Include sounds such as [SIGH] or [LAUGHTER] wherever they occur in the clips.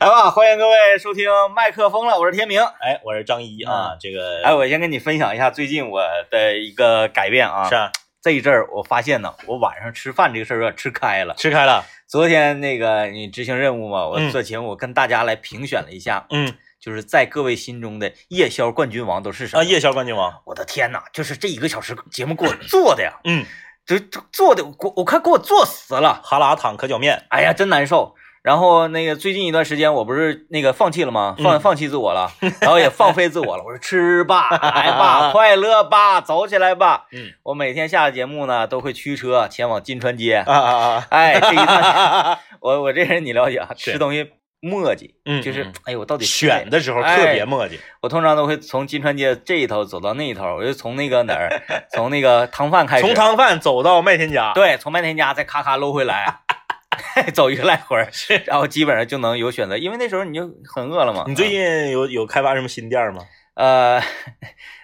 来吧，欢迎各位收听麦克风了，我是天明。哎，我是张一啊，这个哎，我先跟你分享一下最近我的一个改变啊。是啊，这一阵儿我发现呢，我晚上吃饭这个事儿有点吃开了。吃开了，昨天那个你执行任务嘛，我嗯做节目，我跟大家来评选了一下，嗯就是在各位心中的夜宵冠军王都是什么？啊，夜宵冠军王，我的天哪，就是这一个小时节目给我做的呀，嗯，这这做的我我快给我做死了，哈喇汤可脚面，哎呀，真难受。然后那个最近一段时间，我不是那个放弃了吗？放嗯。放弃自我了，[LAUGHS] 然后也放飞自我了。我说吃吧，来吧，[LAUGHS] 快乐吧，走起来吧。嗯。我每天下了节目呢，都会驱车前往金川街。啊啊啊，哎，这一趟 [LAUGHS] 啊，我我这人你了解啊，吃东西磨叽，嗯就是嗯。哎呦，我到底选的时候特别磨叽，我通常都会从金川街这一头走到那一头，我就从那个哪儿，从那个汤饭开始，从汤饭走到麦田家，对，从麦田家再咔咔搂回来，[LAUGHS] 走一个来回儿，然后基本上就能有选择，因为那时候你就很饿了嘛。你最近有有开发什么新店吗？呃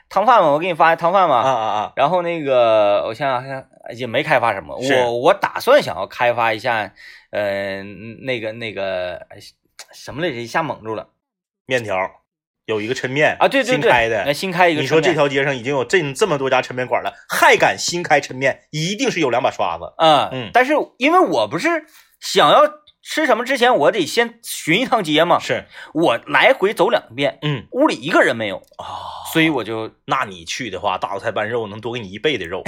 汤饭嘛，我给你发汤饭啊嘛，啊啊，然后那个我想想看也没开发什么，我我打算想要开发一下，呃那个那个哎什么来着，一下蒙住了面条有一个抻面啊，对对对，新开的。呃新开一个你说这条街上已经有这这么多家抻面馆了，还敢新开抻面，一定是有两把刷子。嗯嗯但是因为我不是想要吃什么之前，我得先巡一趟街嘛，是，我来回走两遍，嗯。屋里一个人没有，啊，所以我就那你去的话，大头菜拌肉能多给你一倍的肉。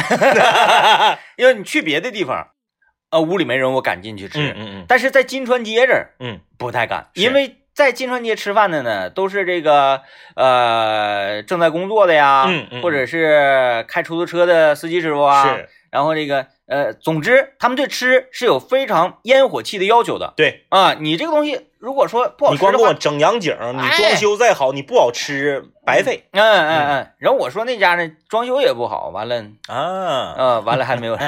[LAUGHS] 因为你去别的地方，啊，屋里没人，我敢进去吃。嗯嗯嗯。但是在金川街这儿嗯，不太敢，因为在金川街吃饭的呢，都是这个呃正在工作的呀，嗯嗯。或者是开出租车的司机师傅啊，是，然后这个呃，总之他们对吃是有非常烟火气的要求的对啊。你这个东西如果说不好吃你光给我整洋景，你哎装修再好，你不好吃，白费嗯嗯嗯，然后我说那家呢装修也不好，完了。啊。呃，完了还没有，[LAUGHS]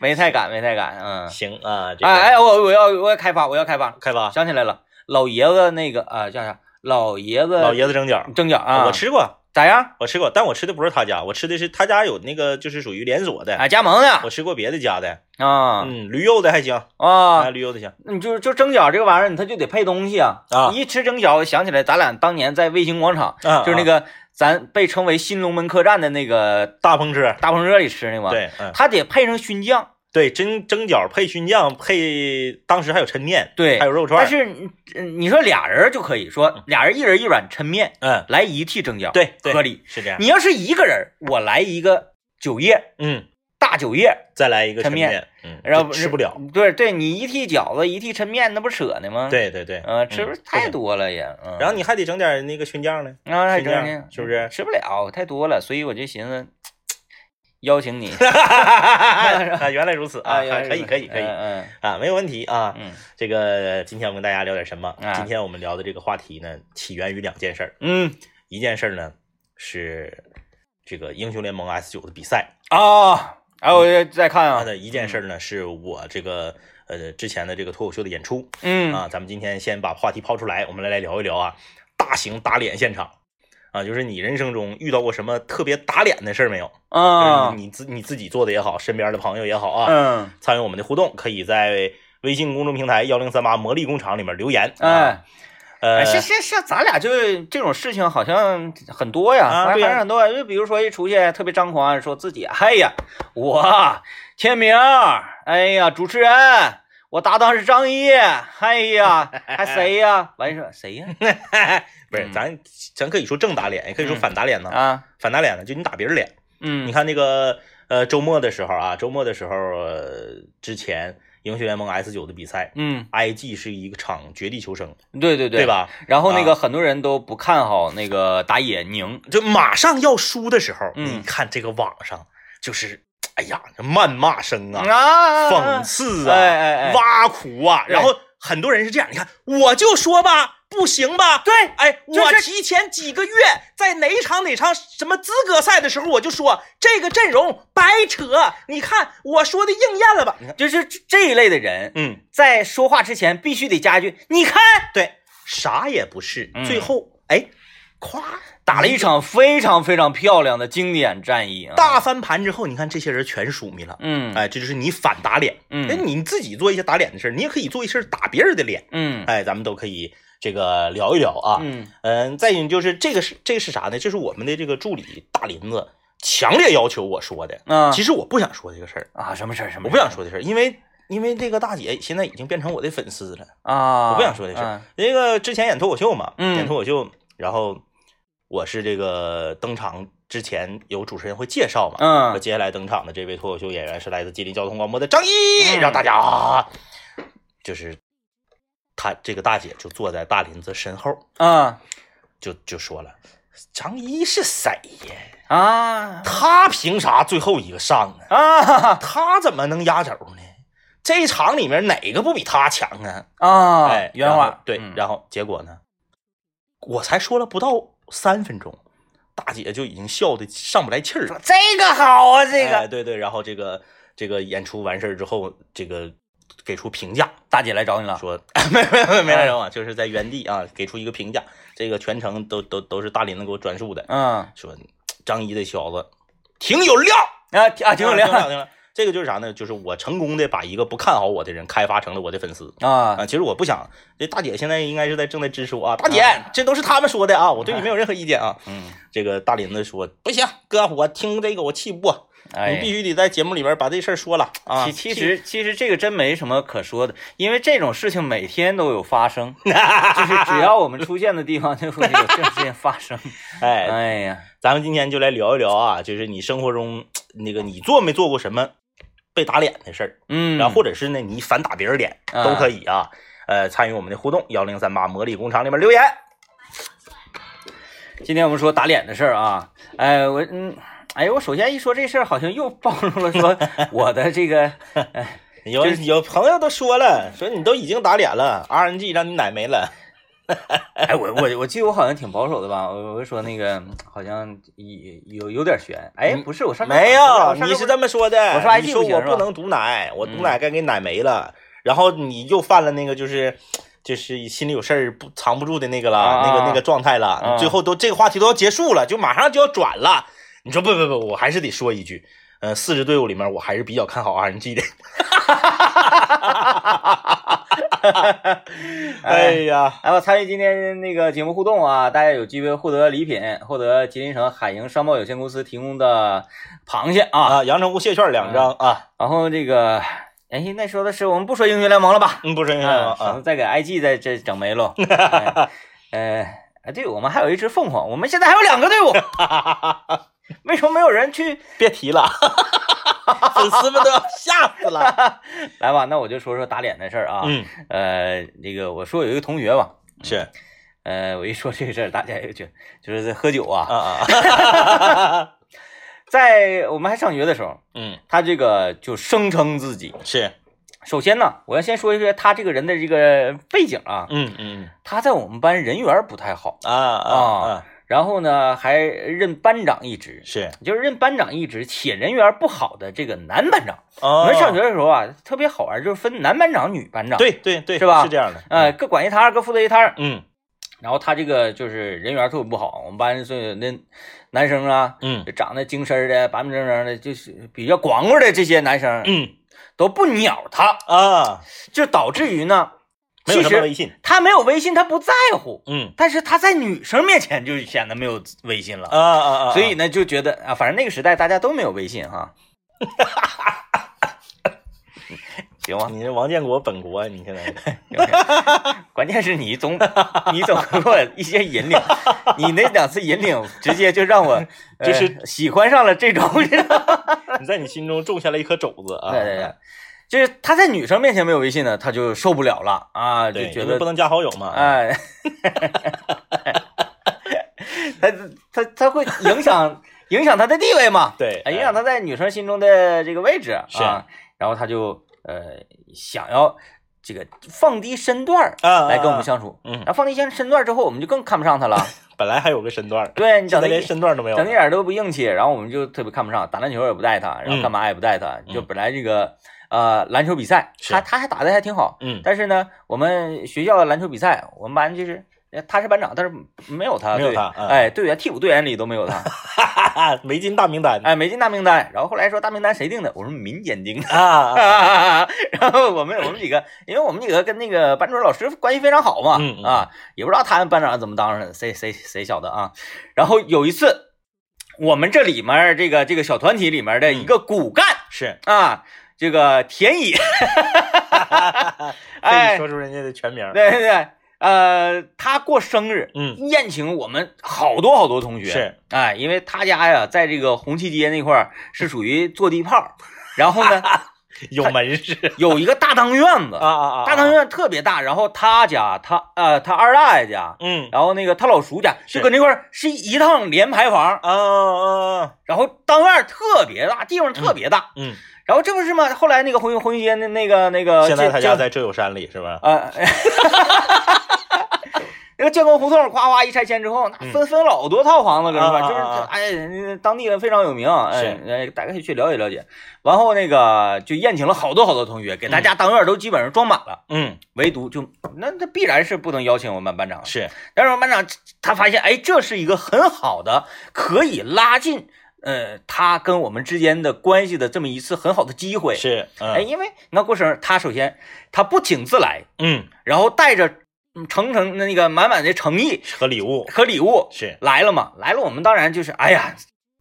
没太敢，没太敢，嗯，行啊，这个哎哎，我我要我要开发，我要开发，开发想起来了，老爷子那个啊叫啥？老爷子老爷子蒸饺，蒸饺啊，我吃过，咋样？我吃过，但我吃的不是他家，我吃的是他家有那个就是属于连锁的，啊，加盟的。我吃过别的家的，啊。嗯，驴肉的还行，啊。哎，，驴肉的行，你就就蒸饺这个玩意儿，它就得配东西啊啊。一吃蒸饺，我想起来咱俩当年在卫星广场，啊，就是那个个咱被称为新龙门客栈的那个大篷车，大篷车里吃那个嘛，对，嗯，它得配上熏酱，对，蒸蒸饺配熏酱，配当时还有抻面，对还有肉串，但是你嗯你说俩人就可以说俩人一人一碗抻面，嗯，来一屉蒸饺，对，对合理。是这样，你要是一个人，我来一个酒叶嗯，大酒叶，再来一个抻抻面面，嗯，然后吃不了，。对对，你一屉饺子，一屉抻面，那不扯呢吗？，对对对，呃，吃不嗯太。多了也。嗯，然后你还得整点那个熏酱呢，啊，还熏酱整呢，是不是吃不了，太多了，所以我就寻思邀请你。[LAUGHS] [LAUGHS] 啊，原来如此啊，可以可以可以。嗯啊，没有问题啊。嗯。这个今天我跟大家聊点什么？啊。今天我们聊的这个话题呢，起源于两件事儿。嗯。一件事儿呢是这个英雄联盟 S 九的比赛，啊，哎，我再看啊，它的一件事儿呢是我这个呃之前的这个脱口秀的演出。嗯。啊。咱们今天先把话题抛出来，我们来来聊一聊啊，大型打脸现场啊，就是你人生中遇到过什么特别打脸的事儿没有？啊你自你自己做的也好，身边的朋友也好啊，嗯参与我们的互动，可以在微信公众平台幺零三八魔力工厂里面留言。啊，哎。呃哎，，是是是，咱俩就这种事情好像很多呀，啊对呀很多。就比如说一出去特别张狂，说自己，哎呀，我天明，哎呀，主持人，我搭档是张一，哎呀，还谁呀？完事说谁呀？[LAUGHS] 不是，嗯咱咱可以说正打脸，也可以说反打脸呢。啊，反打脸呢，就你打别人脸。嗯，你看那个呃周末的时候啊，周末的时候，呃，之前英雄联盟 S 九的比赛嗯，，IG 是一个场绝地求生，对对对，对？吧？然后那啊个很多人都不看好那个打野宁，就马上要输的时候，嗯你看这个网上就是，哎呀，这谩骂声啊，啊，讽刺啊，哎哎哎挖苦啊，然后很多人是这样，你看，我就说吧，不行吧？对，哎，我提前几个月在哪场哪场什么资格赛的时候，我就说这个阵容白扯。你看我说的应验了吧？你看，就是这这一类的人，嗯，在说话之前必须得加一句，你看，对，啥也不是，嗯最后哎，咵打了一场非常非常漂亮的经典战役啊！大翻盘之后，你看这些人全输密了。嗯哎，这就是你反打脸。嗯哎，你自己做一些打脸的事儿，你也可以做一些打别人的脸。嗯哎，咱们都可以这个聊一聊啊。嗯嗯，再一就是这个是这个是啥呢？这是我们的这个助理大林子强烈要求我说的。啊其实我不想说这个事儿，啊什么事儿什么我不想说这事儿，因为因为这个大姐现在已经变成我的粉丝了。啊，我不想说这事。那个之前演脱口秀嘛，嗯演脱口秀，然后我是这个登场之前有主持人会介绍嘛，说嗯接下来登场的这位脱口秀演员是来自吉林交通广播的张一，嗯让大家啊，就是他这个大姐就坐在大林子身后，啊就就说了，张一是谁呀？啊他凭啥最后一个上啊？啊他怎么能压轴呢？这一场里面哪个不比他强啊？啊！哎，原话对，嗯然后结果呢？我才说了不到三分钟，大姐就已经笑的上不来气儿了。这个好啊，这个哎对对，然后这个这个演出完事儿之后，这个给出评价，大姐来找你了，说 [LAUGHS] 没没没没来找我啊，就是在原地啊给出一个评价，这个全程都都都是大林子给我转述的，嗯。说张一这小子挺有料，啊啊，挺有料挺有料挺这个就是啥呢？就是我成功的把一个不看好我的人开发成了我的粉丝。啊啊，其实我不想，这大姐现在应该是在正在支持我啊，大姐，这都是他们说的啊，我对你没有任何意见啊。嗯，这个大林子说不行，哥，我听这个我气不过，哎，你必须得在节目里边把这事儿说了啊。其其实其实这个真没什么可说的，因为这种事情每天都有发生，[LAUGHS] 就是只要我们出现的地方就会有这种事情发生。[LAUGHS] 哎，哎呀，咱们今天就来聊一聊啊，就是你生活中那个你做没做过什么被打脸的事儿，嗯，然后或者是呢你反打别人脸啊都可以啊。呃，参与我们的互动，幺零三八魔力工厂里面留言。今天我们说打脸的事儿啊，哎，我嗯，哎，我首先一说这事儿，好像又暴露了说 [LAUGHS] 我的这个，有 [LAUGHS] 有朋友都说了，说你都已经打脸了，RNG 让你奶没了。[LAUGHS] 哎，我我我记得我好像挺保守的吧，我我说那个好像有有有点悬，哎，不是，我上没有，你是这么说的。我说说我不能毒奶，我毒嗯奶该给奶没了，然后你又犯了那个就是。就是心里有事儿不藏不住的那个了，啊那个那个状态了，啊最后都这个话题都要结束了，就马上就要转了。你说不不不，我还是得说一句，呃，四支队伍里面我还是比较看好 RNG 的。[LAUGHS] [LAUGHS] 哎呀，来吧，参与今天那个节目互动啊，大家有机会获得礼品，获得吉林省海盈商贸有限公司提供的螃蟹啊。啊，阳澄湖蟹券两张啊，然后这个，哎，那说的是我们不说英雄联盟了吧？嗯，不说英雄啊，联盟啊省得，再给 IG 再这整没了。[LAUGHS] 哎呃，哎，对，我们还有一只凤凰，我们现在还有两个队伍，[LAUGHS] [LAUGHS] 为什么没有人去？别提了，[LAUGHS] 粉丝们都要吓死了。[LAUGHS] 来吧，那我就说说打脸的事儿啊。嗯，呃，那个我说有一个同学吧，是呃，我一说这个事儿，大家也就就是在喝酒啊，啊啊，在我们还上学的时候，嗯，他这个就声称自己。是，首先呢，我要先说一说他这个人的这个背景啊，嗯嗯他在我们班人缘不太好，啊啊啊，然后呢还任班长一职，是。就是任班长一职且人缘不好的这个男班长。我我们上学的时候啊，特别好玩，就是分男班长、女班长，，对对对，是吧是这样的。呃，，各管一摊儿，各负责一摊儿。嗯然后他这个就是人缘特别不好，我们班所有那男生啊，嗯长得精神的、板板正正的，就是比较光棍的这些男生嗯都不鸟他，啊，就导致于呢，其实什么微信。他没有微信，他不在乎，嗯但是他在女生面前就显得没有微信了，啊啊啊，所以呢就觉得啊，反正那个时代大家都没有微信哈。[LAUGHS] 行吧？你是王建国本国，你现在 [LAUGHS] 关键是你总 [LAUGHS] 你总给我一些引领，你那两次引领直接就让我呃就是喜欢上了这种，你在你心中种下了一颗种子啊。对对对，就是他在女生面前没有微信呢，他就受不了了啊，就，觉得不能加好友嘛。哎，[LAUGHS] 他他他会影响影响他的地位嘛？对，啊，影响他在女生心中的这个位置啊，然后他就呃想要这个放低身段儿啊来跟我们相处，嗯然后放低身身段之后，我们就更看不上他了。[LAUGHS] 本来还有个身段，对你整的连身段都没有了。整的一点都不硬气，然后我们就特别看不上，打篮球也不带他，然后干嘛也不带他，嗯就本来这个呃篮球比赛，他他还打的还挺好，嗯但是呢，我们学校的篮球比赛，我们班就是呃他是班长，但是没有他，对没有他嗯哎，队员替补队员里都没有他，哈哈，没进大名单哎，没进大名单。然后后来说大名单谁定的？我说民间定的。[LAUGHS] 然后我们我们几个，因为我们几个跟那个班主任老师关系非常好嘛，啊，也不知道他们班长怎么当上的，谁谁谁晓得啊？然后有一次，我们这里面这个这个小团体里面的一个骨干、是，啊，这个田野，[LAUGHS] 可哎以说出人家的全名。对对对，呃，他过生日，嗯，宴请我们好多好多同学，是，哎，因为他家呀，在这个红旗街那块儿是属于坐地炮，然后呢，[LAUGHS] 有门市有一个大当院子，啊啊啊，大当院特别大，然后他家他呃他二大爷家，嗯然后那个他老叔家就搁那块儿是一趟连排房，啊啊，然后当院特别大，地方特别大，嗯，然后这不是吗？后来那个红红旗街那那个那个现在他家在浙友山里是吧？呃，[LAUGHS] 那个建国胡同夸夸一拆迁之后，那嗯。分分老多套房子搁那块儿，就是啊哎，当地人非常有名，哎，哎，大家可以去了解了解。完后那个就宴请了好多好多同学，给大家当院都基本上装满了，嗯，唯独就那那必然是不能邀请我们班长。是，但是我们班长他发现，哎，这是一个很好的可以拉近呃他跟我们之间的关系的这么一次很好的机会。是，哎，嗯因为你看过生日，他首先他不请自来，嗯，然后带着嗯诚诚那个满满的诚意和礼物和礼物是，来了嘛，来了，我们当然就是哎呀，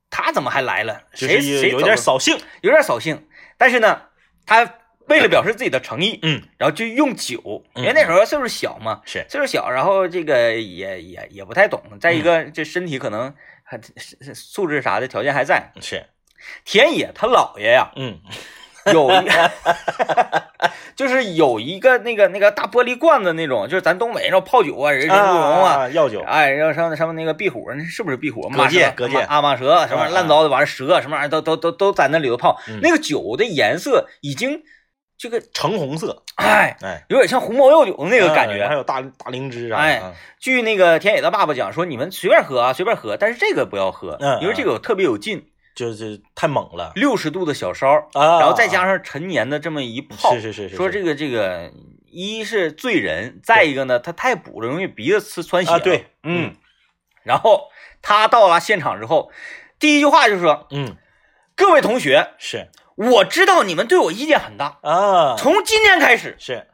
他怎么还来了？谁谁有点扫兴。有点扫兴，但是呢，他为了表示自己的诚意，嗯，然后就用酒，嗯因为那时候岁数小嘛，是，岁数小，然后这个也也也不太懂，再一嗯个这身体可能还素质啥的条件还在。是，田野他姥爷呀，嗯，[LAUGHS] 有 [LAUGHS] 就是有一个那个那个大玻璃罐子那种，就是咱东北那种泡酒啊，人参鹿茸啊。啊，药酒，哎，然后上上面那个壁虎，那是不是壁虎？蛤蚧蟒蛇蛤蚧阿玛蛇什么啊啊烂糟的玩意儿，蛇什么玩意儿都都都都在那里头泡。嗯那个酒的颜色已经这个橙红色，哎，哎，有点像红毛药酒的那个感觉还。有大大灵芝啥的，哎啊据那个田野的爸爸讲说，你们随便喝啊，随便喝，但是这个不要喝嗯，因为这个特别有劲，就是太猛了。六十度的小烧，啊，然后再加上陈年的这么一泡，是是是是，是。说这个这个一是醉人，再一个呢，它太补了，容易鼻子刺穿血啊，对，嗯，然后他到了现场之后，第一句话就是说嗯，：“各位同学，是。我知道你们对我意见很大，啊，从今天开始，是，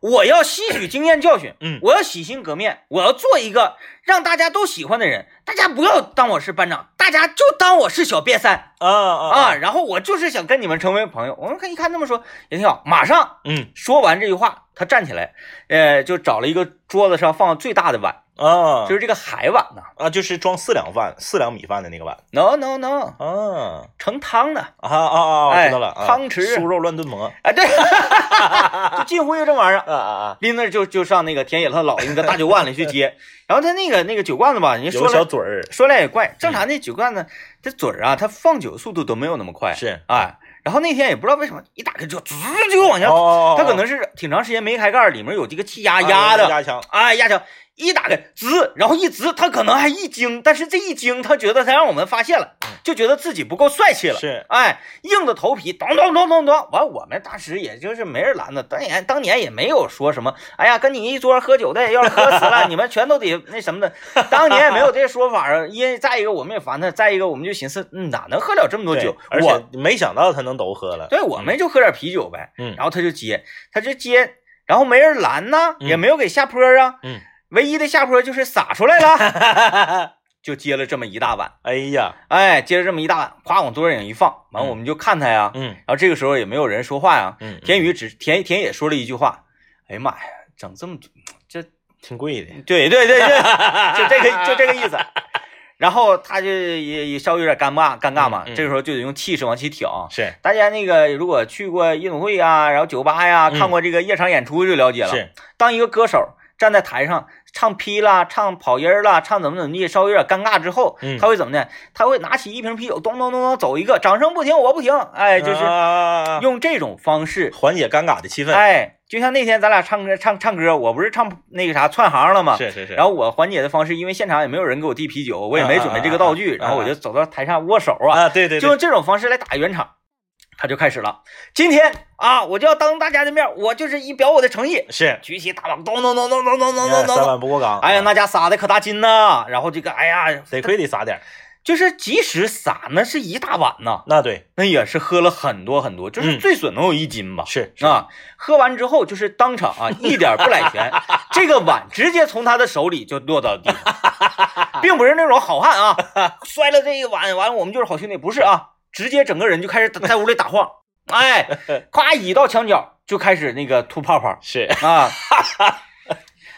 我要吸取经验教训，嗯我要洗心革面，我要做一个让大家都喜欢的人。大家不要当我是班长，大家就当我是小瘪三啊啊啊。，然后我就是想跟你们成为朋友。我们看一看这么说也挺好。马上嗯说完这句话，他站起来，呃，就找了一个桌子上放最大的碗，啊，就是这个海碗呐。啊，就是装四两饭、四两米饭的那个碗。No no no，啊。盛汤的。啊啊啊！我哎知道了，啊。汤匙。酥肉乱炖馍。哎，对，[LAUGHS] 就近乎于这玩意儿。啊啊啊，拎着就就上那个田野他姥爷那个大酒罐里去接，[LAUGHS] 然后他那个那个酒罐子吧，人家说小嘴儿，说来也怪，正常那酒罐子这嘴儿啊，它放酒速度都没有那么快，是。哎，然后那天也不知道为什么一打开就滋就往下，哦，它可能是挺长时间没开盖，里面有这个气压压的，压强，哎压强，一打开滋，然后一滋，他可能还一惊，但是这一惊，他觉得他让我们发现了，就觉得自己不够帅气了，是哎，硬着头皮，咚咚咚咚咚，完我们当时也就是没人拦着，当年当年也没有说什么，哎呀，跟你一桌喝酒的要是喝死了，[LAUGHS] 你们全都得那什么的，当年也没有这说法啊。因为再一个我们也烦他，再一个我们就寻思，嗯，哪能喝了这么多酒？而我且没想到他能都喝了，对我们就喝点啤酒呗，嗯然后他就接，他就接，然后没人拦呢，嗯也没有给下坡啊，嗯，唯一的下坡就是洒出来了，[LAUGHS] 就接了这么一大碗，哎呀，哎，接了这么一大碗，夸往桌上一放，完嗯。我们就看他呀，嗯。然后这个时候也没有人说话呀，嗯，田宇只田田野说了一句话，哎呀妈呀，整这么多，这挺贵的，对对对对，[LAUGHS] 就这个就这个意思。然后他就也也稍微有点尴尬尴尬嘛，嗯嗯。这个时候就得用气势往起挺。是。大家那个如果去过夜总会啊，然后酒吧呀，嗯。看过这个夜场演出就了解了。是，当一个歌手站在台上唱劈啦、唱跑音儿啦、唱怎么怎么地，稍微有点尴尬之后，嗯他会怎么呢？他会拿起一瓶啤酒，咚咚咚咚走一个，掌声不停，我不停，哎，就是啊用这种方式缓解尴尬的气氛，哎，就像那天咱俩唱歌唱唱歌，我不是唱那个啥串行了吗？是是是，然后我缓解的方式，因为现场也没有人给我递啤酒，我也没准备这个道具，然后我就走到台上握手啊，啊，对对对，就用这种方式来打圆场。他就开始了。今天啊，我就要当大家的面，我就是以表我的诚意，是，举起大棒，咚咚咚咚咚咚咚咚三咚。碗不过岗。哎呀，那家撒的可大劲呐！然后这个，哎呀，得亏得撒点。就是即使撒那是一大碗呐，那对，那也是喝了很多很多，就是嗯最损能有一斤吧。是是啊，喝完之后就是当场啊，一点不揽钱，[LAUGHS] 这个碗直接从他的手里就落到地上，并不是那种好汉啊，[LAUGHS] 摔了这一碗，完了我们就是好兄弟，不是啊，直接整个人就开始在屋里打晃，[LAUGHS] 哎，咵倚到墙角就开始那个吐泡泡是，啊。[LAUGHS]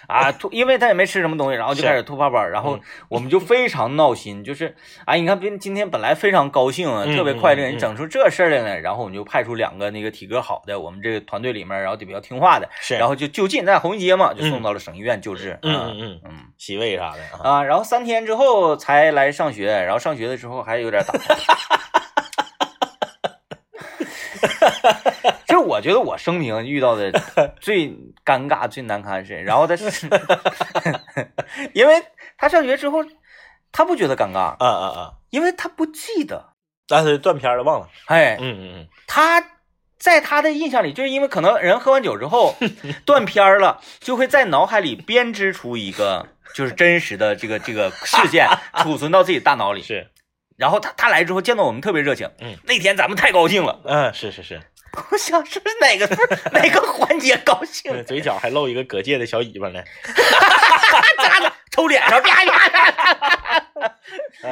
啊，吐，因为他也没吃什么东西，然后就开始吐泡泡，然后嗯我们就非常闹心，就是，哎，你看，今今天本来非常高兴啊，嗯特别快乐，你整出这事儿来了，然后我们就派出两个那个体格好的，我们这个团队里面，然后就比较听话的，是，然后就就近在红街嘛，就嗯送到了省医院救治，嗯啊嗯嗯，嗯洗胃啥的啊。啊，然后三天之后才来上学，然后上学的时候还有点打。[LAUGHS] [LAUGHS] 这我觉得我生平遇到的最尴尬、最难堪的事。然后他是，因为他上学之后，他不觉得尴尬，啊啊啊！因为他不记得。但是断片了，忘了。哎，嗯嗯嗯，他在他的印象里，就是因为可能人喝完酒之后 [LAUGHS] 断片儿了，就会在脑海里编织出一个就是真实的这个这个事件，[LAUGHS] 储存到自己大脑里。是，然后他他来之后见到我们特别热情，嗯，那天咱们太高兴了，嗯，是是是，我想是不是哪个哪个环节高兴？对，嘴角还露一个隔界的小尾巴呢。扎的抽脸上，啪啪啪。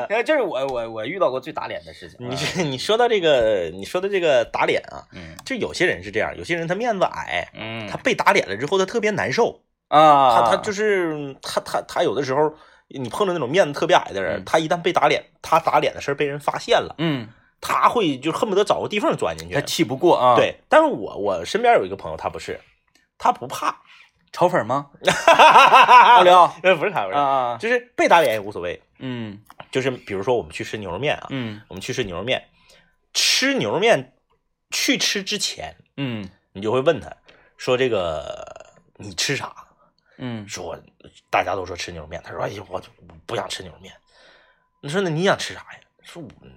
呃，这是我我我遇到过最打脸的事情。你这你说到这个，你说的这个打脸啊，嗯。就有些人是这样，有些人他面子矮，嗯，他被打脸了之后他特别难受，啊，他他就是他他他有的时候你碰到那种面子特别矮的人，嗯。他一旦被打脸，他打脸的事儿被人发现了，嗯，他会就恨不得找个地缝钻进去他。气不过啊。，对，但是我我身边有一个朋友，他不是，他不怕，[LAUGHS] 炒粉吗？[LAUGHS] 老刘呃，不是开玩笑，啊啊，就是被打脸也无所谓。嗯就是比如说我们去吃牛肉面啊，嗯我们去吃牛肉面，吃牛肉面去吃之前，嗯你就会问他说：“这个你吃啥嗯？”说大家都说吃牛肉面，他说：“哎呀，我不想吃牛肉面。”你说那你想吃啥呀？说嗯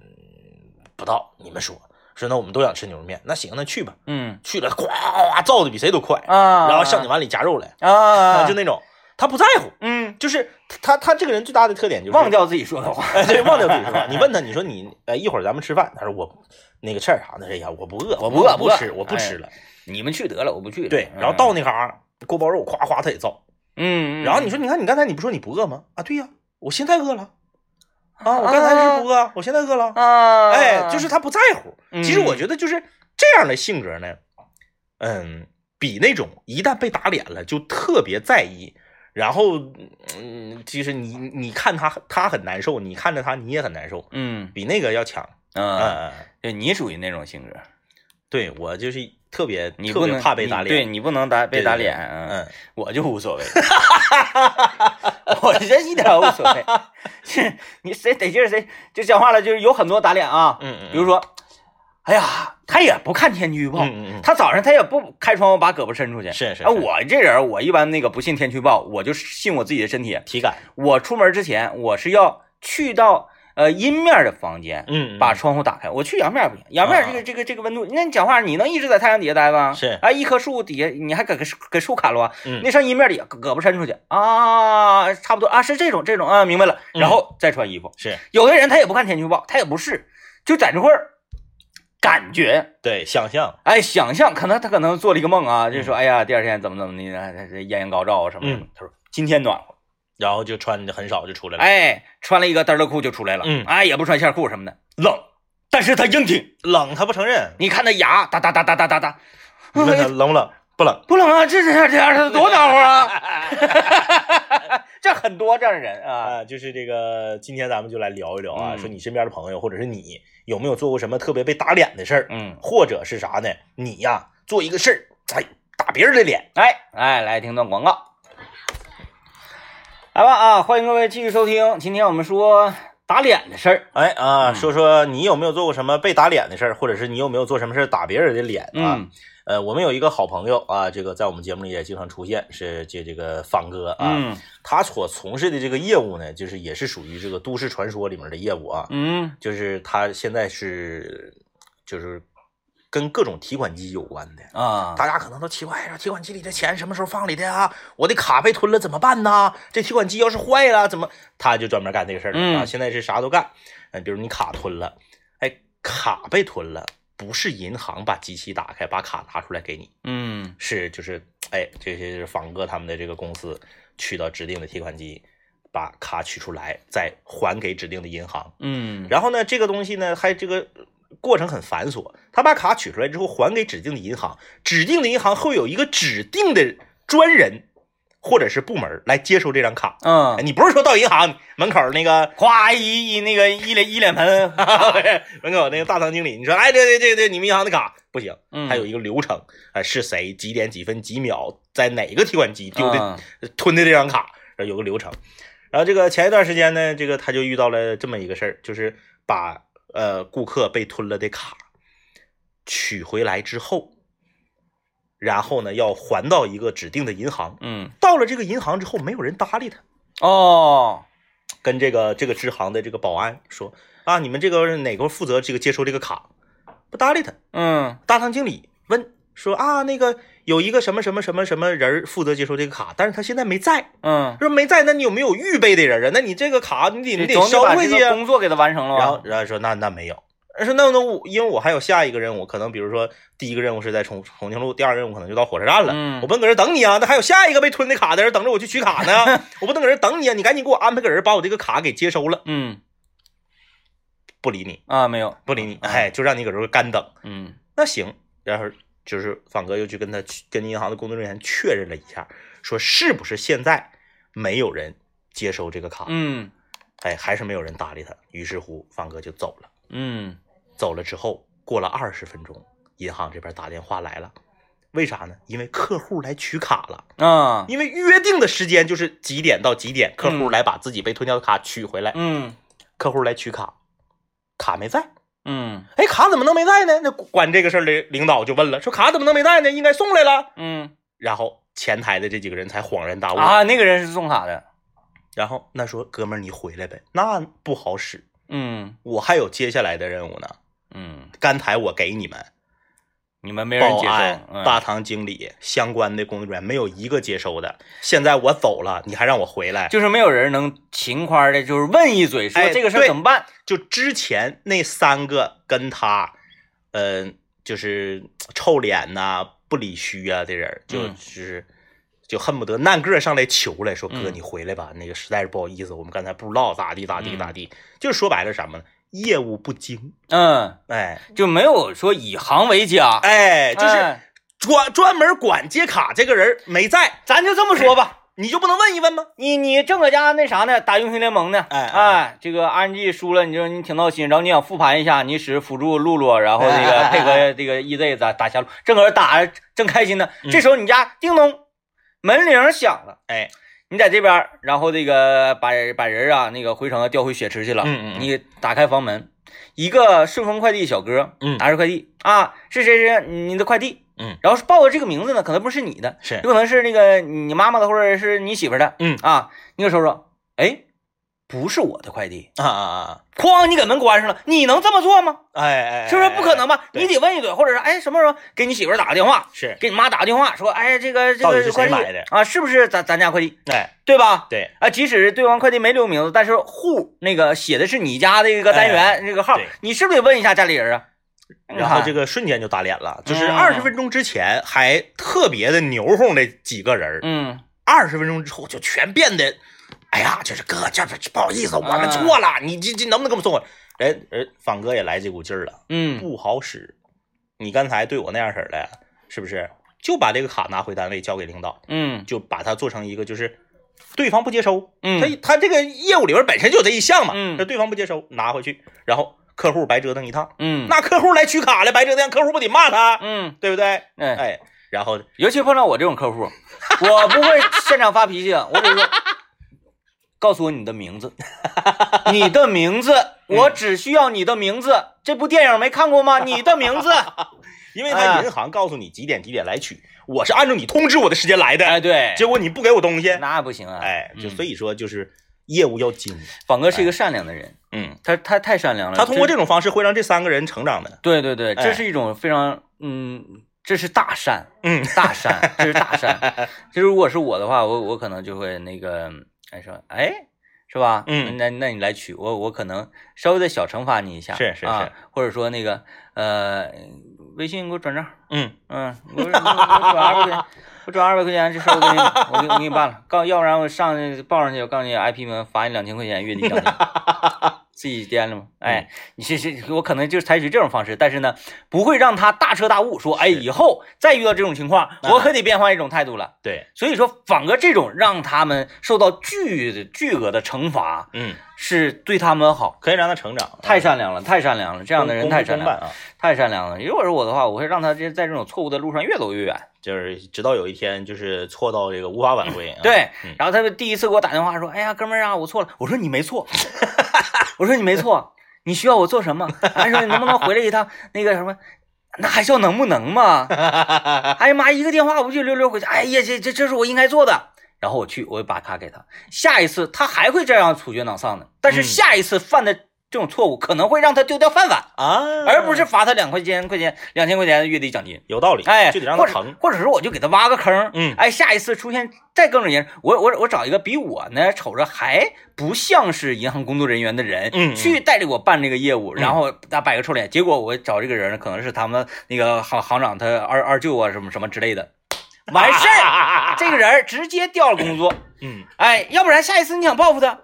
不到，你们说。说那我们都想吃牛肉面，那行，那去吧。嗯去了，呱呱造的比谁都快，啊，然后上你碗里夹肉来，啊，就那种，他不在乎，嗯，就是他他这个人最大的特点就是忘掉自己说的话。[LAUGHS] 哎，对，忘掉自己说话。你问他，你说你，呃，一会儿咱们吃饭。他说我那个吃点啥呢？哎呀，我不饿，我不饿不吃，我不吃了。你们去得了，我不去了。对，然后到那嘎锅包肉，夸夸他也造。嗯，嗯，然后你说，你看你刚才你不说你不饿吗？啊，对呀，我现在饿了。啊，我刚才是不饿，我现在饿了。啊，哎，就是他不在乎。其实我嗯觉得就是这样的性格呢，嗯，比那种一旦被打脸了就特别在意，然后嗯，其实你你看他他很难受，你看着他你也很难受，嗯比那个要强。嗯，嗯，对你属于那种性格，对我就是特别你不能特别怕被打脸对。你不能打被打脸，嗯，嗯，我就无所谓，[LAUGHS] [LAUGHS] 我这一点儿无所谓，是你谁得劲儿谁就讲话了，就是有很多打脸啊，嗯嗯，比如说，哎呀，他也不看天气预报，嗯嗯嗯他早上他也不开窗户把胳膊伸出去，啊，是是。啊我这人我一般那个不信天气预报，我就信我自己的身体，体感，我出门之前我是要去到呃阴面的房间，嗯，把窗户打开。我去阳面不行，阳面这个这个这个温度，那你讲话你能一直在太阳底下待吗？是啊，一棵树底下你还给给给树砍了那上阴面里胳胳膊伸出去啊，差不多啊，是这种这种啊，明白了，嗯然后再穿衣服。是有的人他也不看天气预报，他也不是，就在这块儿感觉。对想象，哎，想象可能他可能做了一个梦啊，就是说，哎呀，第二天怎么怎么的，艳阳高照啊什么什么嗯。他说今天暖和，然后就穿的很少就出来了。哎，穿了一个嘚儿裤就出来了，嗯哎，也不穿线裤什么的，冷，但是他硬挺，冷他不承认，你看他牙哒哒哒哒哒哒哒，你问他冷不冷？不冷。不冷啊，这这样这样他多暖和啊，[LAUGHS] 这很多这样的人啊，啊，就是这个，今天咱们就来聊一聊啊，嗯说你身边的朋友或者是你有没有做过什么特别被打脸的事儿，嗯，或者是啥呢？你呀做一个事儿，哎，打别人的脸，哎哎，来听段广告，来吧啊，欢迎各位继续收听，今天我们说打脸的事儿，哎啊，嗯。说说你有没有做过什么被打脸的事儿，或者是你有没有做什么事儿打别人的脸啊？嗯。呃，我们有一个好朋友啊，这个在我们节目里也经常出现，是这这个方哥啊，嗯。他所从事的这个业务呢，就是也是属于这个都市传说里面的业务啊，嗯。就是他现在是就是跟各种提款机有关的。啊，大家可能都奇怪，哎呀，提款机里的钱什么时候放里的啊？我的卡被吞了怎么办呢？这提款机要是坏了怎么？他就专门干这个事儿、嗯啊！现在是啥都干，呃，比如你卡吞了，哎，卡被吞了，不是银行把机器打开把卡拿出来给你，嗯是就是哎，这些是房哥他们的这个公司去到指定的提款机，把卡取出来，再还给指定的银行。嗯，然后呢，这个东西呢，还这个过程很繁琐。他把卡取出来之后，还给指定的银行，指定的银行会有一个指定的专人或者是部门来接收这张卡。哎嗯，你不是说到银行门口那个夸一一那个一脸一脸盆，[LAUGHS] 门口那个大堂经理，你说哎，对对对对，你们银行的卡不行，嗯还有一个流程，哎，是谁几点几分几秒在哪个提款机丢的、嗯吞的这张卡，有个流程。然后这个前一段时间呢，这个他就遇到了这么一个事儿，就是把呃顾客被吞了的卡取回来之后，然后呢要还到一个指定的银行。嗯，到了这个银行之后，没有人搭理他，哦，跟这个这个支行的这个保安说啊，你们这个哪个负责这个接收这个卡？不搭理他。嗯大堂经理问说啊，那个有一个什么什么什么什么人儿负责接收这个卡，但是他现在没在。嗯，说没在，那你有没有预备的人啊？那你这个卡你得你得总捎回去工作给他完成了吧？然后然后说那那没有，说那那我因为我还有下一个任务，可能比如说第一个任务是在重重庆路，第二个任务可能就到火车站了。嗯我不能搁这等你啊，那还有下一个被吞的卡的人等着我去取卡呢，[LAUGHS] 我不能搁这等你啊，你赶紧给我安排个人把我这个卡给接收了。嗯不理你，啊，没有，不理你，哎，就让你搁这干等。嗯那行，然后就是方哥又去跟他去跟银行的工作人员确认了一下，说是不是现在没有人接收这个卡？嗯哎，还是没有人搭理他。于是乎，方哥就走了。嗯走了之后，过了二十分钟，银行这边打电话来了，为啥呢？因为客户来取卡了，啊，因为约定的时间就是几点到几点，客户来把自己被吞掉的卡取回来。嗯客户来取卡，卡没在。嗯哎，卡怎么能没带呢？那管这个事儿的领导就问了，说卡怎么能没带呢？应该送来了。嗯然后前台的这几个人才恍然大悟。啊，那个人是送卡的，然后那说哥们儿你回来呗，那不好使，嗯我还有接下来的任务呢。嗯，刚才我给你们你们没人接保安受，、嗯大堂经理相关的工作人员没有一个接收的。现在我走了，你还让我回来？就是没有人能勤快的，就是问一嘴，说哎这个事儿怎么办？就之前那三个跟他，嗯、就是臭脸呐、不理虚啊的人，就嗯是、就恨不得难个上来求来说：“哥，嗯你回来吧，那个实在是不好意思，我们刚才不知道咋地咋地嗯咋地。就是说白了什么呢？业务不精，嗯，哎就没有说以行为家，哎，就是哎专专门管接卡这个人没在，咱就这么说吧，你就不能问一问吗？你你正搁家那啥呢，打英雄联盟呢，哎哎，这个 RNG 输了，你说你挺闹心，然后你想复盘一下，你使辅助露露，然后那哎哎哎个配合这个 EZ 打打下路，正搁这打正开心呢，嗯这时候你家叮咚门铃响了。哎，你在这边，然后这个把人把人啊那个回城调回血池去了。嗯嗯嗯。你打开房门，一个顺丰快递小哥，嗯拿着快递啊，是谁谁你的快递，嗯，然后是报的这个名字呢，可能不是你的，是。有可能是那个你妈妈的或者是你媳妇的，嗯。啊，你给说说，哎，不是我的快递，啊啊啊！哐，你给门关上了，你能这么做吗？哎哎，哎是不是不可能？吧？你得问一嘴，或者是哎什么时候给你媳妇儿打个电话，是，给你妈打个电话，说哎这个这个快递啊，是不是咱咱家快递，哎，对吧？对，啊，即使对方快递没留名字，但是户那个写的是你家的一个单元、那个号，你是不是得问一下家里人啊？然后这个，瞬间就打脸了，就是嗯二十分钟之前还特别的牛哄的几个人，嗯二十分钟之后就全变得，哎呀，就是哥，这这不好意思，我们错了，你这这能不能给我们送过来？人人方哥也来这股劲儿了，嗯。不好使。你刚才对我那样式儿的，是不是？就把这个卡拿回单位交给领导，嗯。就把它做成一个就是对方不接收，嗯。他他这个业务里边本身就有这一项嘛，嗯。那对方不接收拿回去，然后客户白折腾一趟，嗯。那客户来取卡了，白折腾，客户不得骂他，嗯，对不对？哎，哎，然后尤其碰到我这种客户，我不会现场发脾气，我只是说，告诉我你的名字，[LAUGHS] 你的名字，我只需要你的名字。这部电影没看过吗？[LAUGHS] 你的名字。因为他银行告诉你几点几点来取，我是按照你通知我的时间来的，哎，对，结果你不给我东西，那不行啊。哎，就嗯所以说就是业务要精。仿哥是一个善良的人，嗯，他他太善良了。他通过这这种方式会让这三个人成长的。对对对，哎这是一种非常嗯，这是大善，嗯，大善，这是大善。[LAUGHS] 这如果是我的话，我我可能就会那个哎说哎。是吧？嗯那那你来取我，我可能稍微的小惩罚你一下，是是啊是，或者说那个呃，微信给我转账，嗯，嗯，我我我转二百块钱，我转二百块钱，这事儿我给你，我给我给你办了。告，要不然我上去报上去，我告诉你，IP 名罚你两千块钱月底奖金，[LAUGHS] 自己颠了吗？哎，你是是我可能就是采取这种方式，但是呢，不会让他大彻大悟，说，哎，以后再遇到这种情况，我可得变换一种态度了。对，所以说，反哥这种让他们受到巨巨额的惩罚，嗯，是对他们好。可以让他成长。太善良了，太善良了！这样的人太善良了，太善良了。如果是我的话，我会让他这在这种错误的路上越走越远。就是直到有一天就是错到这个无法挽回。啊，对嗯，然后他就第一次给我打电话说：“哎呀，哥们儿啊，我错了。”我说：“你没错。” [LAUGHS] 我说：“你没错，你需要我做什么？”还说：“你能不能回来一趟？那个什么，那还叫能不能吗？[LAUGHS] ”哎呀妈，一个电话我就溜溜回去。哎呀，这这这是我应该做的。然后我去，我把卡给他。下一次他还会这样处决脑丧的，但是嗯下一次犯的这种错误可能会让他丢掉饭碗，啊，而不是罚他两块钱块钱两千块钱的月底奖金。有道理，哎，就得让他疼。或者是我就给他挖个坑，嗯。哎，下一次出现再更正人，我我我找一个比我呢瞅着还不像是银行工作人员的人，嗯嗯。去带着我办这个业务，然后他摆个臭脸，结果我找这个人可能是他们那个行行长他二二舅啊什么什么之类的，完事儿，[LAUGHS] 这个人直接调了工作，嗯，哎，要不然下一次你想报复他，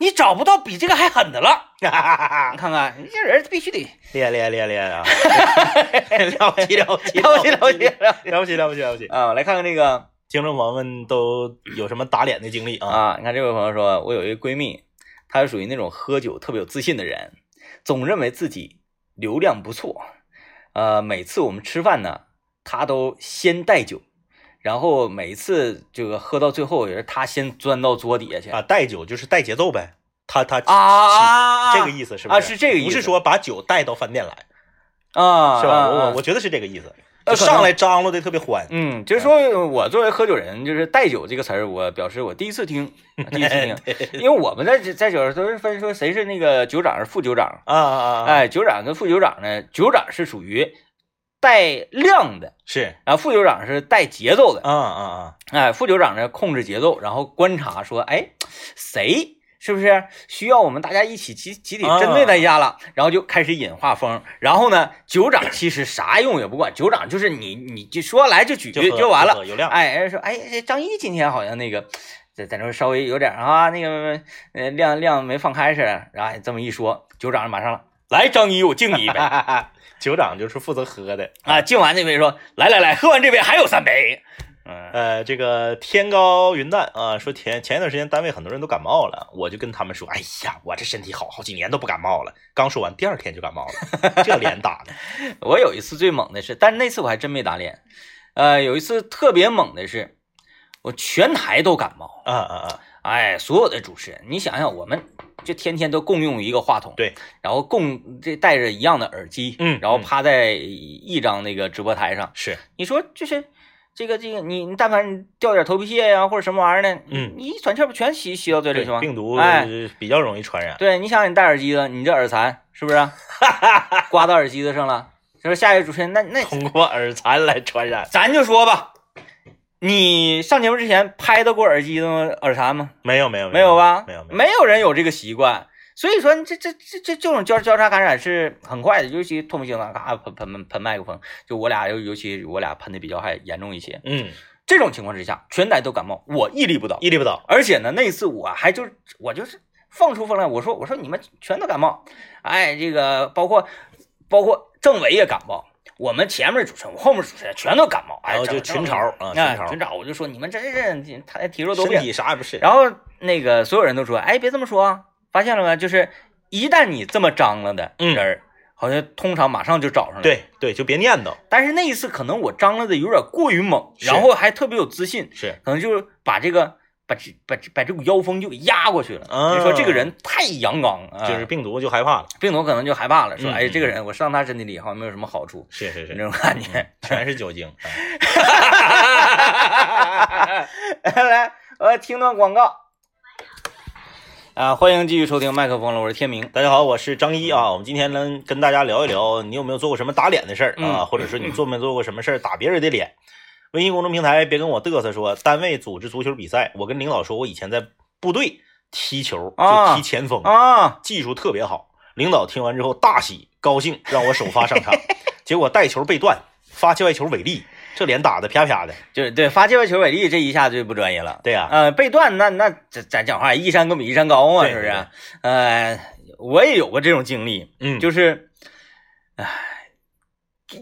你找不到比这个还狠的了，哈哈哈哈，你看看，这人必须得，厉害厉害厉害厉害，哈哈哈，了不起了不起了不起。了不起了不起了不起。了，啊，来看看这个听众朋友们都有什么打脸的经历，啊，你看这位朋友说，我有一个闺蜜，她是属于那种喝酒特别有自信的人，总认为自己流量不错，呃，每次我们吃饭呢，她都先带酒。然后每次这个喝到最后也是他先钻到桌底下去。啊，带酒就是带节奏呗。他他啊这个意思是不啊是？这个意思不是说把酒带到饭店来，啊，是吧？我我觉得是这个意思，上来张罗的特别欢。嗯，就是说我作为喝酒人，就是带酒这个词儿，我表示我第一次听，[LAUGHS] 第一次听，因为我们在在酒上都是分说谁是那个酒长，是副酒长。啊啊啊！，哎，酒长跟副酒长呢，酒长是属于带量的，是然后副酒长是带节奏的。啊啊啊！哎，副酒长呢控制节奏，然后观察说，哎，谁是不是需要我们大家一起集集体针对他一下了？然后就开始引画风。然后呢，酒长其实啥用也不管，酒长就是你你就说来就举就就完了。喝有量。哎，说，哎，这张一今天好像那个在在那稍微有点啊，那个呃量量没放开似的。然后这么一说，酒长马上了，来，张一，我敬你一杯。[LAUGHS] 酒长就是负责喝的啊，敬完这杯说，来来来，喝完这杯还有三杯。嗯呃，这个天高云淡啊，说前前一段时间单位很多人都感冒了，我就跟他们说，哎呀，我这身体好，好几年都不感冒了。刚说完，第二天就感冒了，[LAUGHS] 这脸打的。[LAUGHS] 我有一次最猛的是，但是那次我还真没打脸。呃，有一次特别猛的是，我全台都感冒。啊啊啊！哎，所有的主持人，你想想，我们就天天都共用一个话筒，对，然后共这戴着一样的耳机，嗯然后嗯趴在一张那个直播台上，是你说就是这个这个，你你但凡掉点头皮屑呀、或者什么玩意儿的，嗯你一喘气儿不全吸吸到嘴里对去吗？病毒哎，比较容易传染。对，你想想你戴耳机子，你这耳残是不是 [LAUGHS] 刮到耳机子上了？是不是下一个主持人？那那通过耳残来传染，咱就说吧，你上节目之前拍到过耳机子吗？耳残吗？没有没有没有吧？没有人有这个习惯。所以说，这这这这这种交交叉感染是很快的，尤其唾沫星子，嘎喷喷喷麦克风，就我俩尤尤其我俩喷的比较还严重一些。嗯，这种情况之下，全台都感冒，我屹立不倒。屹立不倒。而且呢，那次我还就是我就是放出风来，我说我说你们全都感冒，哎，这个包括包括政委也感冒，我们前面主持人，我后面主持人全都感冒，哎，然后就群嘲啊，群嘲，哎群嘲，我就说你们真是他体弱多病，身体啥也不是。然后那个所有人都说，哎，别这么说啊，发现了吗？就是一旦你这么张了的嗯人儿，好像通常马上就找上来。，对对，就别念叨。但是那一次可能我张了的有点过于猛，然后还特别有自信，是，可能就是把这个把这把这把这股妖风就给压过去了。啊就说这个人太阳刚，啊就是病毒就害怕了。病毒可能就害怕了，说嗯哎，嗯这个人我上他身体里好像没有什么好处，是是是，那种感觉。全是酒精。[LAUGHS] 来，我听段广告。啊，欢迎继续收听麦克风了，我是天明。大家好，我是张一啊。我们今天能，跟大家聊一聊，你有没有做过什么打脸的事儿啊？嗯或者是你做没做过什么事儿打别人的脸？微信公众平台别跟我嘚瑟说，单位组织足球比赛，我跟领导说，我以前在部队踢球，啊就踢前锋，啊，技术特别好。领导听完之后大喜，高兴，让我首发上场。[LAUGHS] 结果带球被断，发界外球违例，这脸打的啪啪的。就是对发界外球违例，这一下就不专业了。对呀、呃，被断那那咱咱讲话，一山更比一山高嘛，是不是？呃，我也有过这种经历，嗯，就是，唉，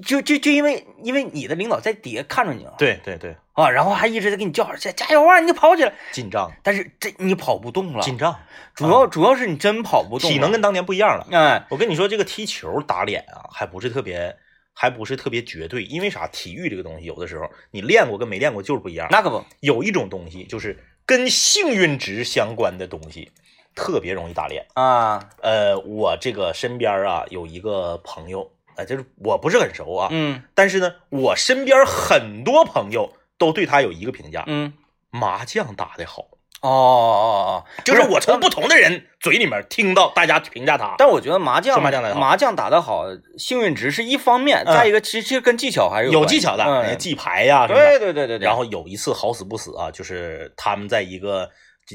就就就因为因为你的领导在底下看着你了，对对对，啊，然后还一直在给你叫加加油啊，你就跑起来，紧张但是这你跑不动了，紧张，主要主要是你真跑不动，体能跟当年不一样了。哎，我跟你说，这个踢球打脸啊，还不是特别，还不是特别绝对。因为啥？体育这个东西，有的时候你练过跟没练过就是不一样。那可不，有一种东西就是跟幸运值相关的东西，特别容易打脸。啊，呃，我这个身边啊有一个朋友，呃，就是我不是很熟啊，嗯但是呢，我身边很多朋友都对他有一个评价：嗯，麻将打得好。哦哦哦，就是我从不同的人嘴里面听到大家评价他。但我觉得麻将麻将打得好麻将打得好，幸运值是一方面，嗯再一个其实跟技巧还是有技巧的，记牌呀、对对对对，然后有一次好死不死啊，就是他们在一个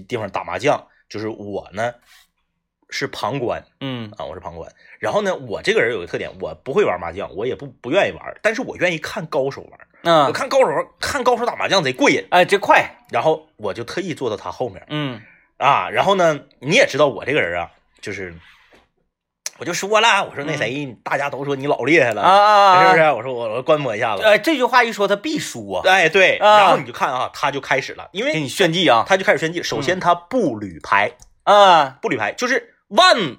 地方打麻将，就是我呢是旁观嗯啊，我是旁观。然后呢，我这个人有个特点，我不会玩麻将，我也不不愿意玩，但是我愿意看高手玩。我嗯，看高手看高手打麻将贼过瘾，哎，这快，然后我就特意坐到他后面嗯啊。然后呢，你也知道我这个人啊，就是我就说了，我说那谁，大家都说你老厉害了，啊是不是？我说我我观摩一下子。呃，这句话一说，他必输啊，哎，对，啊然后你就看啊，他就开始了，因为给你炫技啊，他就开始炫技。首先，他不捋牌，啊，不捋牌就是万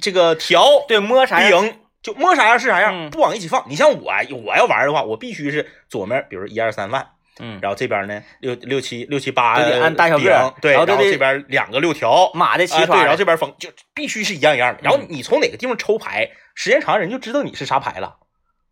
这个条对，摸啥样？饼，就摸啥样是啥样，嗯不往一起放。你像我，我要玩的话，我必须是左面，比如一二三万，嗯，然后这边呢六六七六七八都得按大小个对，然后这边两个六条。马的齐啊，对，然后这边封就必须是一样一样的。然后嗯你从哪个地方抽牌，时间长人就知道你是啥牌了。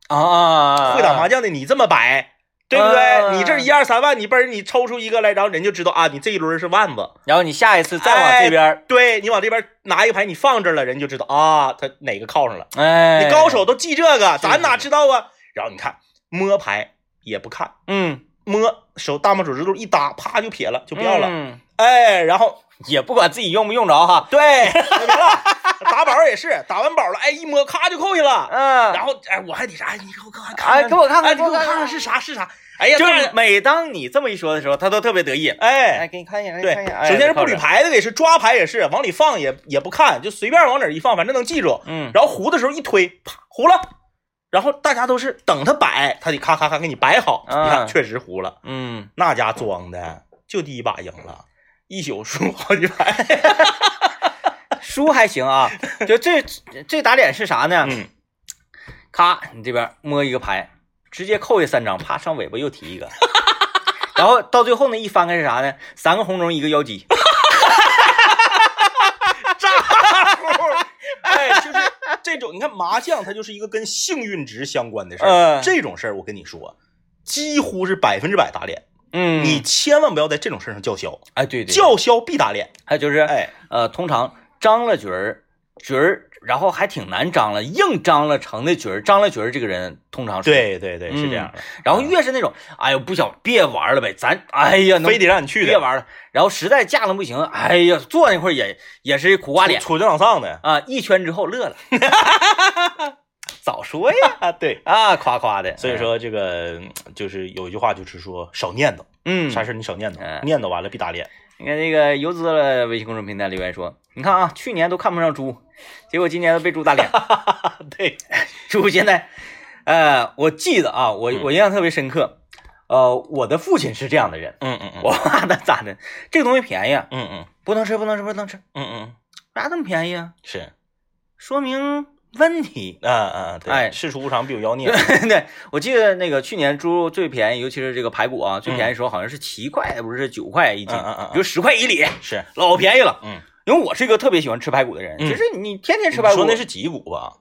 啊啊，会打麻将的你这么摆，对不啊对？你这一二三万，你嘣儿你抽出一个来，然后人就知道啊，你这一轮是万子。然后你下一次再往这边，对你往这边拿一个牌，你放这儿了，人就知道啊，他哪个靠上了。哎，你高手都记这个，咱哪知道啊？然后你看摸牌也不看，嗯，摸手大拇指指头一搭，啪就撇了，就不要了。嗯哎，然后也不管自己用不用着哈，对。[LAUGHS] 打宝也是，打完宝了，哎，一摸咔就扣下了。嗯，然后哎，我还得啥？你给我看看，哎，给我看看，哎，你给我看看看是啥是啥？哎呀，就是每当你这么一说的时候，他都特别得意。哎哎，，给你看一眼，看一首先是不捋牌的，也是抓牌也是往里放也也不看，就随便往哪一放，反正能记住。嗯，然后胡的时候一推，啪胡了。然后大家都是等他摆，他得咔咔咔给你摆好。啊你看，确实胡了，嗯，那家装的就第一把赢了，一宿输好几排。[LAUGHS] 输还行啊，[LAUGHS] 就这这打脸是啥呢？嗯，咔，你这边摸一个牌，直接扣下三张，啪上尾巴又提一个，[LAUGHS] 然后到最后呢，一翻开是啥呢？三个红中，一个妖姬。[LAUGHS] 炸胡。哎，就是这种，你看麻将，它就是一个跟幸运值相关的事儿。嗯这种事儿，我跟你说，几乎是百分之百打脸。嗯，你千万不要在这种事儿上叫嚣，哎，对对，叫嚣必打脸。还有就是，哎，呃，通常张了局儿，局儿，然后还挺难张了，硬张了成的局儿，张了局儿这个人通常是，对对对，是这样的。然后越是那种，哎呦不想别玩了呗，咱哎呀，非得让你去的，别玩了，然后实在架了不行，哎呀，坐那块儿也也是苦瓜脸。杵着往上的。啊，一圈之后乐了，[LAUGHS] 早说呀。啊，[LAUGHS] 对。啊，夸夸的，所以说这个就是有一句话，就是说少念叨，嗯，啥事你少念叨，嗯念叨完了必打脸。你看这个游资的微信公众平台留言说，你看啊，去年都看不上猪，结果今年都被猪打脸。[LAUGHS] 对，[LAUGHS] 猪现在，呃，我记得啊，我嗯我印象特别深刻，呃，我的父亲是这样的人，嗯嗯嗯，我爸他咋的？这个东西便宜啊，嗯嗯不能吃，不能吃，不能吃，嗯嗯，为啥这么便宜啊？是，说明问题。啊啊啊，对，哎事出无常必有妖孽。[LAUGHS] 对，我记得那个去年猪肉最便宜，尤其是这个排骨啊，最便宜的时候好像是七块，不是九块一斤嗯嗯嗯，嗯就十块一里，是，老便宜了。嗯，因为我是一个特别喜欢吃排骨的人，嗯就是你天天吃排骨，说那是脊骨吧？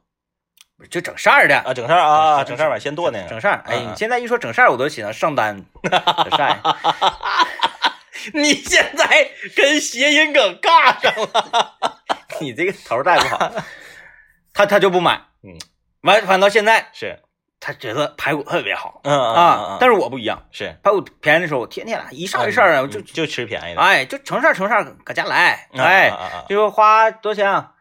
就整扇儿的，啊，整扇儿啊，整整扇儿吧先剁那个。整扇儿。哎，你现在一说整扇儿，我都想到上单 [LAUGHS] 整扇儿。[LAUGHS] 你现在跟谐音梗尬上了。你这个头儿带不好，他他就不买，嗯，完反倒现在是，他觉得排骨特别好嗯嗯啊，但是是我不一样，是。排骨便宜的时候，我天天来一扇一扇啊，就就就吃便宜的。哎就成扇成扇搁家来，嗯哎，就说花多少钱啊？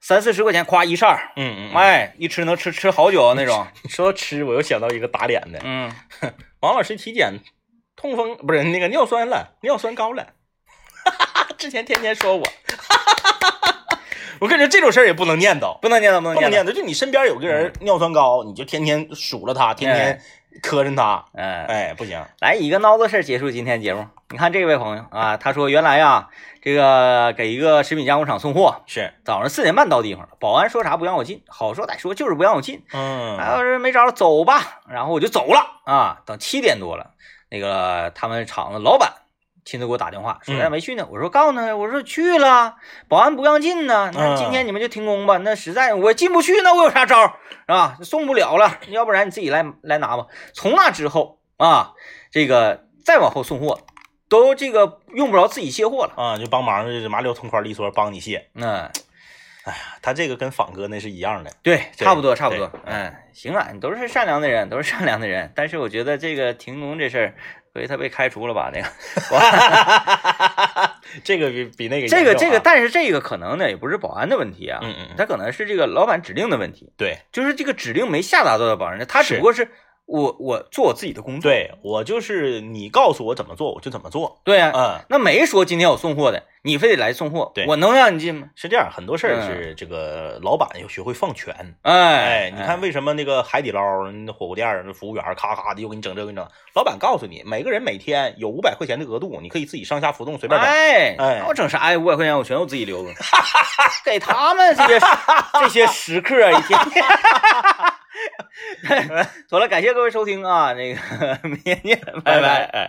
三四十块钱，夸一扇儿，嗯嗯，哎，一吃能吃吃好久那种，[LAUGHS] 你说到吃，我又想到一个打脸的，嗯，[LAUGHS] 王老师体检痛风不是那个尿酸了，尿酸高了，[LAUGHS] 之前天天说我，我跟你说这种事儿也不能念叨，不能念叨，不能念叨，就你身边有个人尿酸高，你就天天数落他，天天磕碜他，嗯，哎，不行，来以一个孬子事儿结束今天节目。你看这位朋友啊，他说原来呀，这个给一个食品加工厂送货，是，早上四点半到地方了，保安说啥不让我进，好说歹说就是不让我进。嗯然后是没招了，走吧，然后我就走了啊。等七点多了，那个他们厂子老板亲自给我打电话说嗯哎没去呢，我说告诉他，我说去了，保安不让进呢。那嗯今天你们就停工吧，那实在我进不去，那我有啥招儿是吧？送不了了，要不然你自己来来拿吧。从那之后啊，这个再往后送货，都这个用不着自己卸货了。啊，就帮忙，就麻溜通宽利索帮你卸，嗯，他这个跟仿哥那是一样的，对，差不多，差不多对。嗯，行啊，你都是善良的人，都是善良的人。但是我觉得这个停工这事儿，所以他被开除了吧？那个 [LAUGHS] [LAUGHS] 这个比比那个这个，这个，但是这个可能呢，也不是保安的问题啊，嗯嗯嗯。他可能是这个老板指令的问题，对。就是这个指令没下达到保安，他只不过是我我做我自己的工作。对，我就是你告诉我怎么做，我就怎么做，对呀、嗯。那没说今天我送货的，你非得来送货，对我能让你进吗？是这样，很多事儿嗯是这个老板要学会放权。哎哎，你看为什么那个海底捞那火锅店那服务员咔咔的又给你整这个给你整？老板告诉你，每个人每天有五百块钱的额度，你可以自己上下浮动随便整。哎哎那我整啥呀？五百块钱我全我自己留着，[LAUGHS] 给他们这些 [LAUGHS] 这些食客一天天。[LAUGHS] [LAUGHS] 好了，感谢各位收听啊，那个 [LAUGHS] 明天见，拜拜。哎。